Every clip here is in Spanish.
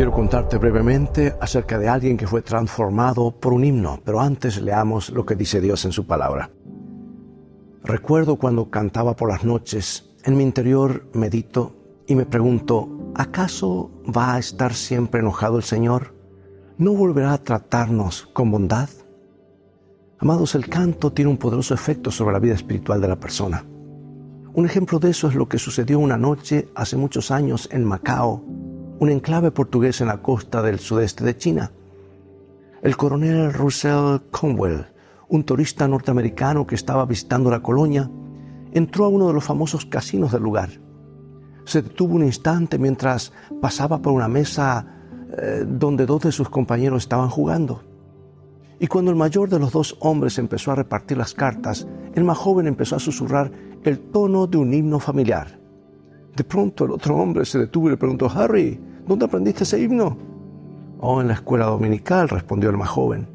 Quiero contarte brevemente acerca de alguien que fue transformado por un himno, pero antes leamos lo que dice Dios en su palabra. Recuerdo cuando cantaba por las noches, en mi interior medito y me pregunto, ¿acaso va a estar siempre enojado el Señor? ¿No volverá a tratarnos con bondad? Amados, el canto tiene un poderoso efecto sobre la vida espiritual de la persona. Un ejemplo de eso es lo que sucedió una noche hace muchos años en Macao, un enclave portugués en la costa del sudeste de China. El coronel Russell Conwell, un turista norteamericano que estaba visitando la colonia, entró a uno de los famosos casinos del lugar. Se detuvo un instante mientras pasaba por una mesa eh, donde dos de sus compañeros estaban jugando. Y cuando el mayor de los dos hombres empezó a repartir las cartas, el más joven empezó a susurrar el tono de un himno familiar. De pronto el otro hombre se detuvo y le preguntó, Harry, ¿Dónde aprendiste ese himno? Oh, en la escuela dominical, respondió el más joven.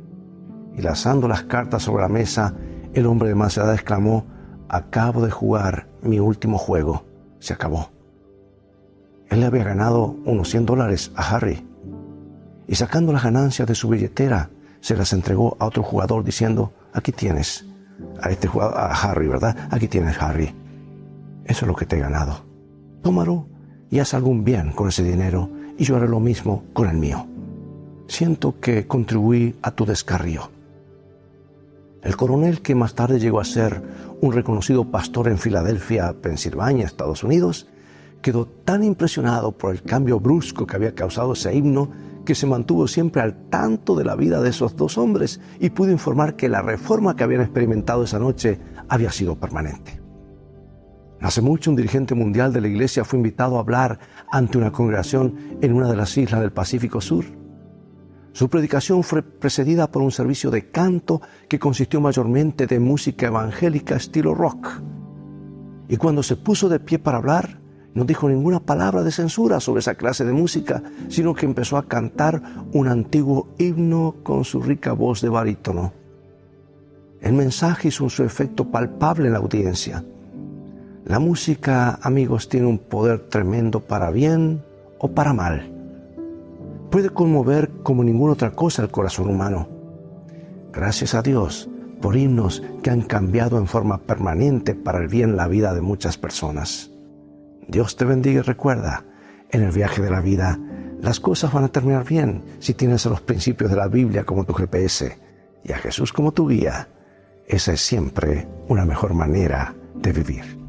Y lanzando las cartas sobre la mesa, el hombre de más edad exclamó, acabo de jugar mi último juego, se acabó. Él le había ganado unos 100 dólares a Harry. Y sacando las ganancias de su billetera, se las entregó a otro jugador diciendo, aquí tienes, a este jugador, a Harry, ¿verdad? Aquí tienes, Harry. Eso es lo que te he ganado. Tómalo y haz algún bien con ese dinero y yo haré lo mismo con el mío. Siento que contribuí a tu descarrío. El coronel, que más tarde llegó a ser un reconocido pastor en Filadelfia, Pensilvania, Estados Unidos, quedó tan impresionado por el cambio brusco que había causado ese himno que se mantuvo siempre al tanto de la vida de esos dos hombres y pudo informar que la reforma que habían experimentado esa noche había sido permanente. Hace mucho un dirigente mundial de la iglesia fue invitado a hablar ante una congregación en una de las islas del Pacífico Sur. Su predicación fue precedida por un servicio de canto que consistió mayormente de música evangélica estilo rock. Y cuando se puso de pie para hablar, no dijo ninguna palabra de censura sobre esa clase de música, sino que empezó a cantar un antiguo himno con su rica voz de barítono. El mensaje hizo su efecto palpable en la audiencia. La música, amigos, tiene un poder tremendo para bien o para mal. Puede conmover como ninguna otra cosa el corazón humano. Gracias a Dios por himnos que han cambiado en forma permanente para el bien la vida de muchas personas. Dios te bendiga y recuerda, en el viaje de la vida, las cosas van a terminar bien si tienes a los principios de la Biblia como tu GPS y a Jesús como tu guía. Esa es siempre una mejor manera de vivir.